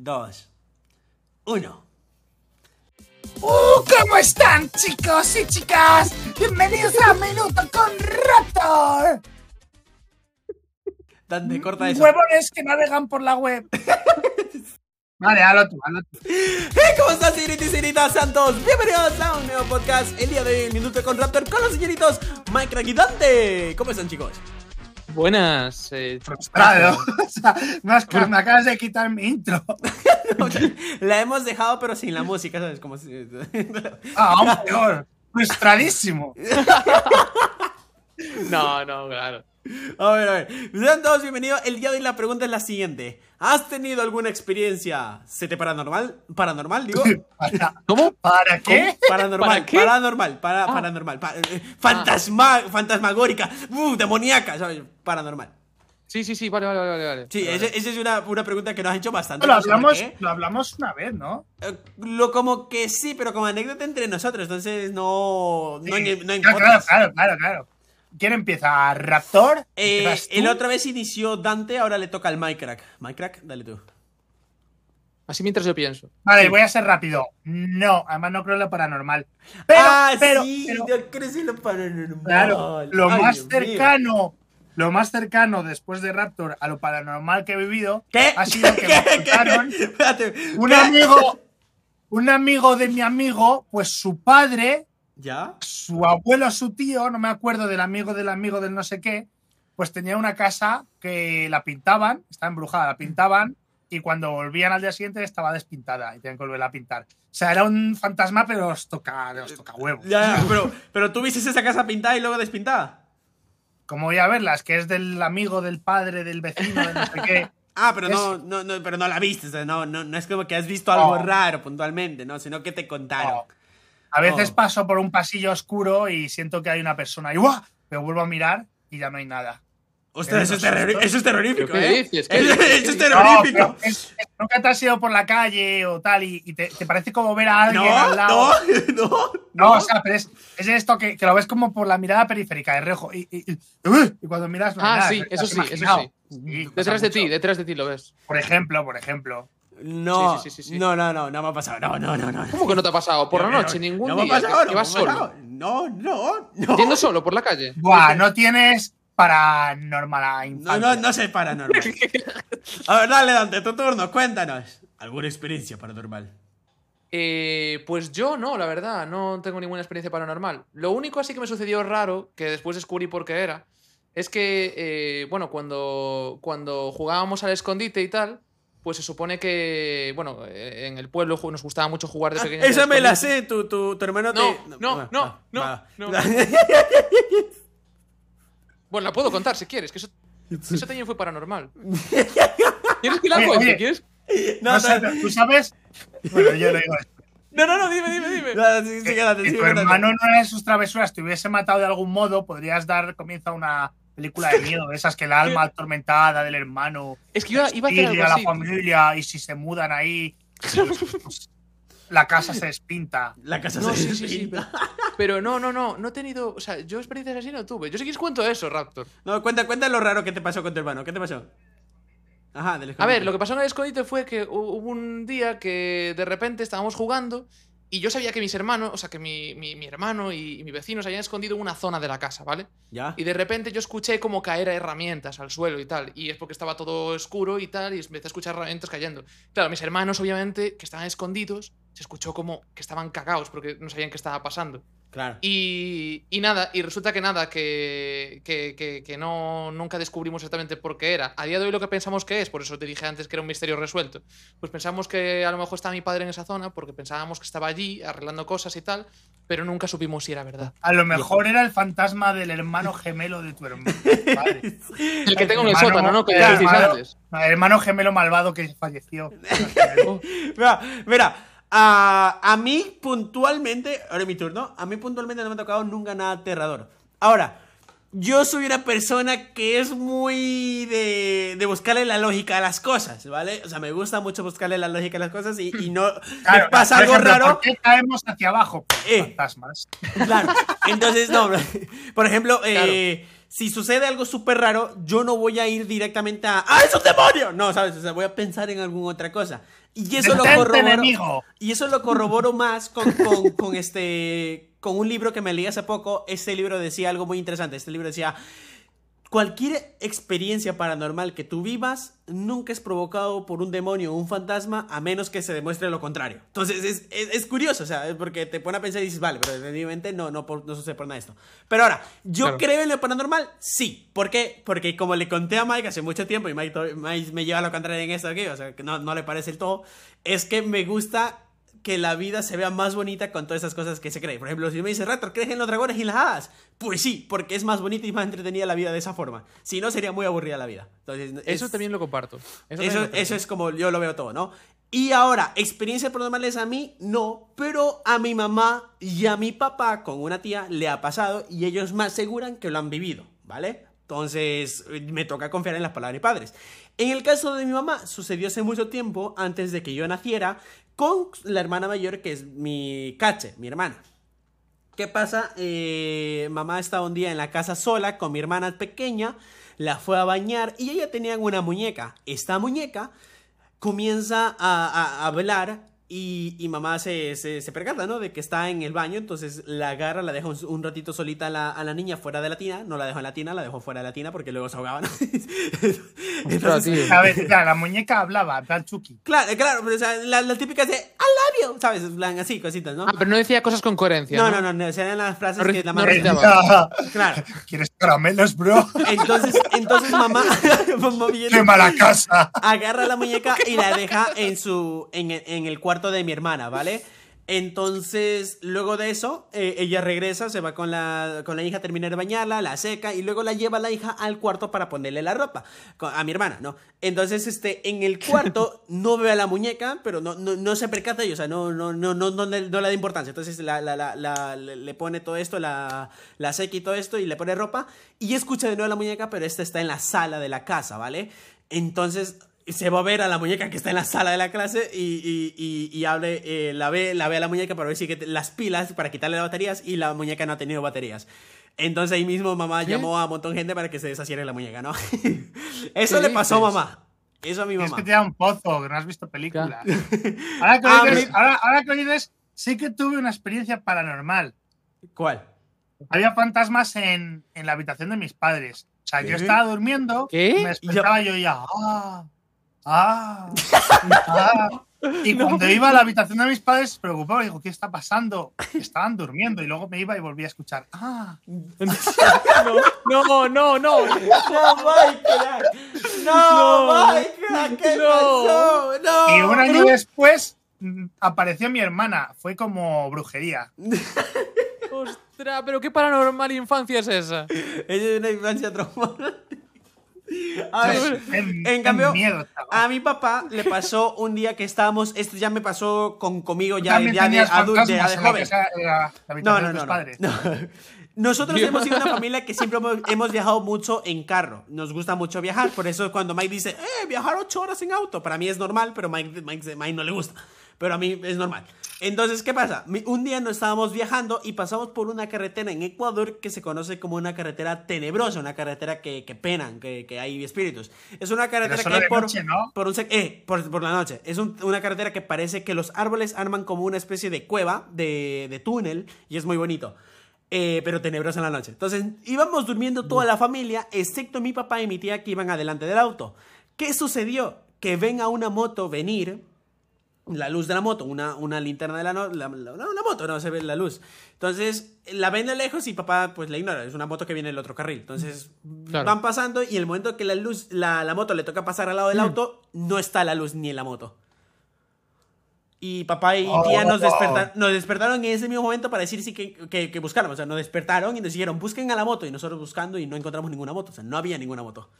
2, 1. ¡Uh! ¿Cómo están, chicos y chicas? Bienvenidos a Minuto con Raptor. Dante, corta eso. Huevones que navegan por la web. Vale, hazlo tú, hazlo tú. Hey, ¿cómo están, señoritas y señoritas santos? Bienvenidos a un nuevo podcast. El día de hoy, Minuto con Raptor con los señoritos Mike y Dante. ¿Cómo están, chicos? Buenas. Eh, Frustrado. O sea, me, has- me acabas de quitar mi intro. La hemos dejado, pero sin la música, ¿sabes? Como si... Ah, aún peor. Frustradísimo. no, no, claro. A ver, a ver. Sean todos bienvenidos. El día de hoy la pregunta es la siguiente. ¿Has tenido alguna experiencia ¿Sete paranormal? ¿Paranormal, digo? ¿Para, ¿Cómo? ¿para qué? Paranormal, ¿Para qué? paranormal, para, Ah. paranormal, pa- eh, fantasma, fantasmagórica, uh, demoníaca, ¿sabes? Paranormal. Sí, sí, sí, vale, vale, vale. vale. Sí, Vale. esa es una, una pregunta que nos han hecho bastante. Lo no hablamos, lo hablamos una vez, ¿no? Eh, Lo como que sí, pero como anécdota entre nosotros, entonces no, no, en, no en Claro, podcast. claro, claro, claro. ¿Quién empieza? ¿Raptor? Eh, el otra vez inició Dante, ahora le toca al Minecraft. Minecraft, dale tú. Así mientras yo pienso. Vale, voy a ser rápido. No, además no creo en lo paranormal. Pero, ah, pero, sí, pero, yo crecí lo paranormal. claro, lo Ay, más Dios mío. cercano, lo más cercano después de Raptor a lo paranormal que he vivido ¿Qué? ha sido que me contaron un ¿qué? amigo, un amigo de mi amigo, pues su padre, ¿Ya? su abuelo, su tío, no me acuerdo del amigo del amigo del no sé qué, pues tenía una casa que la pintaban, estaba embrujada, la pintaban y cuando volvían al día siguiente estaba despintada y tenían que volverla a pintar. O sea, era un fantasma, pero os toca, os toca huevos. Ya, ya, pero, pero tú viste esa casa pintada y luego despintada. Como voy a verlas, que es del amigo, del padre, del vecino, de no sé qué. Ah, pero no, no, no, pero no la viste, o sea, no, no, no es como que has visto algo No. raro puntualmente, ¿no? Sino que te contaron. No. A veces Oh. paso por un pasillo oscuro y siento que hay una persona y ¡guau! Me vuelvo a mirar y ya no hay nada. Ostras, eso es, terror- eso es terrorífico, ¿Pero qué ¿eh? dices? ¿Qué Eso, dices? eso es. No, terrorífico. pero es- es- nunca te has ido por la calle o tal y, y te, te parece como ver a alguien No, al lado. no, no, No, o sea, pero es, es esto que, que lo ves como por la mirada periférica de reojo. Y, y- y- y cuando miras. No Ah, nada, sí, eso sí, eso sí. Sí, pasa Detrás de ti, detrás de ti lo ves. Por ejemplo, por ejemplo. No, Sí, sí, sí, sí. no, no, no, no me ha pasado. No, no, no, no. ¿Cómo que no te ha pasado? Por la No, noche, ningún no me ha día. pasado, que- no que me ha vas solo. No, no, no. Yendo solo por la calle. Buah, no tienes paranormal No, no, no sé paranormal. A ver, dale, Dante, tu turno, cuéntanos. ¿Alguna experiencia paranormal? Eh, pues yo no, la verdad, no tengo ninguna experiencia paranormal. Lo único así que me sucedió raro, que después descubrí por qué era, es que, eh, bueno, cuando, cuando jugábamos al escondite y tal, pues se supone que, bueno, eh, en el pueblo nos gustaba mucho jugar de Ah, pequeños. al esa me la sé, tu, tu, tu hermano No, te... no, va, no, va, no, va. no. Bueno, la puedo contar si quieres, que eso, eso también fue paranormal. ¿Quieres que la cuente? oye. ¿Quieres? No, No sé, ¿Tú sabes? Bueno, yo lo digo. No, no, no, dime, dime, dime. no, sí, sí, quédate, Si sí, tu quédate. hermano en una de sus travesuras te hubiese matado de algún modo, podrías dar comienzo a una película de miedo, de esas que el alma atormentada del hermano Es que iba, iba a hacer y algo a la así. familia y si se mudan ahí, pues, la casa se despinta. La casa No, se sí, sí, sí. despinta. Pero, pero no, no, no, no he tenido. O sea, yo experiencias así no tuve. Yo sí que os cuento eso, Raptor. No, cuenta, cuenta lo raro que te pasó con tu hermano. ¿Qué te pasó? Ajá, del A ver, lo que pasó en el escondite fue que hu- hubo un día que de repente estábamos jugando y yo sabía que mis hermanos, o sea, que mi, mi- mi hermano y, y mi vecino se habían escondido en una zona de la casa, ¿vale? ¿Ya? Y de repente yo escuché como caer herramientas al suelo y tal. Y es porque estaba todo oscuro y tal, y empecé a escuchar herramientas cayendo. Claro, mis hermanos, obviamente, que estaban escondidos, se escuchó como que estaban cagados porque no sabían qué estaba pasando. Claro. Y, y nada, y resulta que nada, que, que, que- que no, nunca descubrimos exactamente por qué era. A día de hoy lo que pensamos que es, por eso te dije antes que era un misterio resuelto, pues pensamos que a lo mejor estaba mi padre en esa zona porque pensábamos que estaba allí arreglando cosas y tal, pero nunca supimos si era verdad. A lo mejor era el fantasma del hermano gemelo de tu hermano. padre. El que tengo en el Hermano- sótano, ¿no? Que el decís hermano- antes. El hermano gemelo malvado que falleció. Mira, mira. A, a mí puntualmente, ahora es mi turno, a mí puntualmente no me ha tocado nunca nada aterrador. Ahora, yo soy una persona que es muy de, de buscarle la lógica a las cosas, ¿vale? O sea, me gusta mucho buscarle la lógica a las cosas y, y no Claro, me pasa algo ejemplo, raro. ¿Por qué caemos hacia abajo? Eh. Fantasmas. Claro. Entonces, no, por ejemplo, eh, si sucede algo súper raro, yo no voy a ir directamente a ¡Ah, es un demonio! No, ¿sabes? O sea, voy a pensar en alguna otra cosa. Y eso lo corroboro. enemigo. Y eso lo corroboro más con, con- con este. con un libro que me leí hace poco. Este libro decía algo muy interesante. Este libro decía. Cualquier experiencia paranormal que tú vivas nunca es provocado por un demonio o un fantasma a menos que se demuestre lo contrario. Entonces es, es- es curioso, o sea, porque te pone a pensar y dices, vale, pero definitivamente no, no, no sucede por nada de esto. Pero ahora, ¿yo Claro. creo en lo paranormal? Sí. ¿Por qué? Porque como le conté a Mike hace mucho tiempo y Mike, Mike me lleva a lo contrario en esto aquí, o sea, que no, no le parece el todo, es que me gusta que la vida se vea más bonita con todas esas cosas que se creen. Por ejemplo, si me dice Raptor, ¿crees en los dragones y las hadas? Pues sí, porque es más bonita y más entretenida la vida de esa forma. Si no, sería muy aburrida la vida. Entonces, Eso es- también lo comparto. Eso, eso, también lo eso es como yo lo veo todo, ¿no? Y ahora, experiencias paranormales a mí, no, pero a mi mamá y a mi papá con una tía le ha pasado y ellos me aseguran que lo han vivido, ¿vale? Entonces, eh, me toca confiar en las palabras de padres. En el caso de mi mamá, sucedió hace mucho tiempo, antes de que yo naciera, con la hermana mayor que es mi cache, mi hermana. ¿Qué pasa? Eh, mamá estaba un día en la casa sola con mi hermana pequeña, la fue a bañar y ella tenía una muñeca. Esta muñeca comienza a- a hablar y, y mamá se, se, se percata, ¿no? De que está en el baño, entonces la agarra, la deja un, un ratito solita a la, a la niña fuera de la tina, no la dejó en la tina, la dejó fuera de la tina porque luego se ahogaban. Tío. A ver, ya, la muñeca hablaba, plan Chucky. Claro, claro, pero o sea, la, la típica es de I love you, ¿sabes? En plan, Así, cositas, ¿no? Ah, pero no decía cosas con coherencia. No, No, no, no, no, serían las frases No que la madre... Claro. ¿Quieres caramelos, bro? Entonces, entonces mamá, ¡Qué mala casa! agarra la muñeca y la deja en su en, en el cuarto de mi hermana, ¿vale? Entonces, luego de eso, eh, ella regresa, se va con la, con la hija a terminar de bañarla, la seca y luego la lleva la hija al cuarto para ponerle la ropa a mi hermana, ¿no? Entonces, este, en el cuarto no ve a la muñeca, pero no, no, no se percata y, o sea, no, no, no, no, no, le- no le da importancia. Entonces, la, la, la, le pone todo esto, la, la seca y todo esto y le pone ropa y escucha de nuevo la muñeca, pero esta está en la sala de la casa, ¿vale? Entonces se va a ver a la muñeca que está en la sala de la clase y, y, y, y hable, eh, la, ve, la ve a la muñeca para ver si que las pilas para quitarle las baterías y la muñeca no ha tenido baterías. Entonces ahí mismo mamá ¿Qué? llamó a un montón de gente para que se deshaciera la muñeca, ¿no? Eso ¿Qué le pasó a dices? mamá. Eso a mi Es mamá. que te da un pozo, que no has visto películas. Ahora que, Ah, ahora, ahora lo dices, sí que tuve una experiencia paranormal. ¿Cuál? Había fantasmas en, en la habitación de mis padres. O sea, yo estaba durmiendo, ¿Qué? me despertaba y yo ya, ah, ah, ah. Y cuando iba a la habitación de mis padres, se preocupaba, digo, ¿qué está pasando? Estaban durmiendo y luego me iba y volvía a escuchar, ah. No, no, no. ¡No, Michael! ¡No, No. Michael! ¿Qué No. pasó? ¡No! Y un año después mm, apareció mi hermana. Fue como brujería. Ostras, pero qué paranormal infancia es esa. Es una infancia traumada. A ver, En, cambio, a mi papá le pasó un día que estábamos. Esto ya me pasó con, conmigo ya, ya de adulto, ya de joven. la- la No, no, no, no. Nosotros hemos sido una familia que siempre hemos, hemos viajado mucho en carro. Nos gusta mucho viajar. Por eso cuando Mike dice, eh, viajar ocho horas en auto. Para mí es normal, pero Mike, Mike, Mike no le gusta. Pero a mí es normal. Entonces, ¿qué pasa? Un día nos estábamos viajando y pasamos por una carretera en Ecuador que se conoce como una carretera tenebrosa, una carretera que, que penan, que, que hay espíritus. Es una carretera que por, noche, ¿no? por un eh, por, por la noche. Es un- una carretera que parece que los árboles arman como una especie de cueva, de, de túnel, y es muy bonito. Eh, pero tenebrosa en la noche. Entonces íbamos durmiendo toda la familia, excepto mi papá y mi tía que iban adelante del auto. ¿Qué sucedió? Que ven a una moto venir, la luz de la moto, una, una linterna de la, no- la, la- una moto, no se ve la luz. Entonces la ven de lejos y papá pues la ignora, es una moto que viene del otro carril. Entonces Claro. van pasando y el momento que la luz, la, la moto le toca pasar al lado del auto, no está la luz ni en la moto. Y papá y tía nos, Oh. desperta- nos despertaron en ese mismo momento para decir sí que, que, que buscáramos. O sea, nos despertaron y nos dijeron, busquen a la moto. Y nosotros buscando y no encontramos ninguna moto. O sea, no había ninguna moto.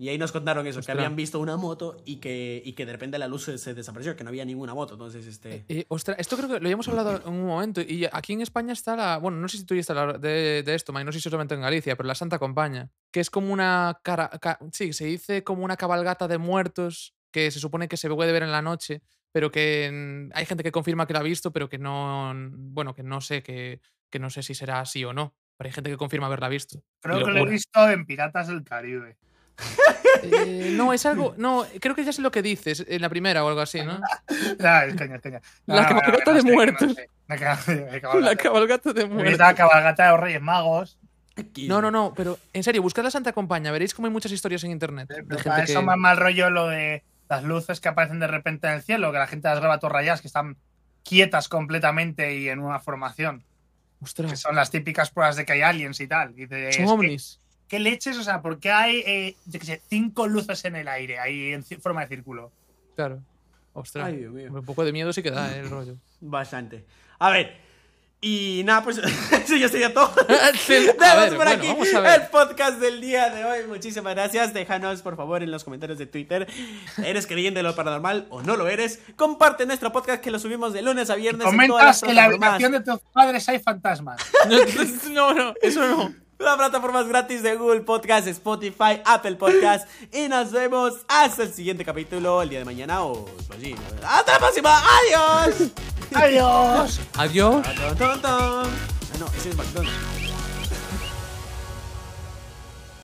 Y ahí nos contaron eso, que habían visto una moto y que, y que de repente la luz se, se desapareció, que no había ninguna moto. Entonces, este... Eh, ostras, esto creo que lo habíamos hablado en un momento. Y aquí en España está la. Bueno, no sé si tú ya está la, de, de esto, Mike, no sé si solamente en Galicia, pero la Santa Compaña. Que es como una. Cara, ca- sí, se dice como una cabalgata de muertos que se supone que se puede ver en la noche, pero que hay gente que confirma que la ha visto, pero que no. Bueno, que no sé, que, que no sé si será así o no. Pero hay gente que confirma haberla visto. Creo que lo he visto en Piratas del Caribe. Eh, no, es algo. No, creo que ya sé lo que dices en la primera o algo así, ¿no? Es coña, es coña. No, La cabalgata de muertos. La ca- la La cabalgata. de muerte. la cabalgata de los Reyes Magos. No, no, no, pero en serio, buscad la Santa Compañía. Veréis como hay muchas historias en internet. Pero De gente eso que. más mal rollo lo de las luces que aparecen de repente en el cielo, que la gente las graba todas rayadas, que están quietas completamente y en una formación. Que Ostras, son las típicas pruebas de que hay aliens y tal. Y dices, son ¿qué- ovnis. ¿Qué leches? O sea, ¿por qué hay, eh, yo qué sé, cinco luces en el aire, ahí en forma de círculo? Claro. Ostras. Ay, Dios mío. Un poco de miedo sí que da, eh, el rollo. Bastante. A ver. Y nada, pues eso ya sería todo. A Dejamos ver, por bueno, aquí vamos a ver. el podcast del día de hoy. Muchísimas gracias. Déjanos, por favor, en los comentarios de Twitter. ¿Eres creyente de lo paranormal o no lo eres? Comparte nuestro podcast que lo subimos de lunes a viernes. en todas las Comentas que en la habitación de tus padres hay fantasmas. No, no, eso no. Las plataformas gratis de Google Podcast, Spotify, Apple Podcast. Y nos vemos hasta el siguiente capítulo el día de mañana o allí. ¡Hasta la próxima! ¡Adiós! ¡Adiós! Adiós. Ah, no, ese es McDonald's.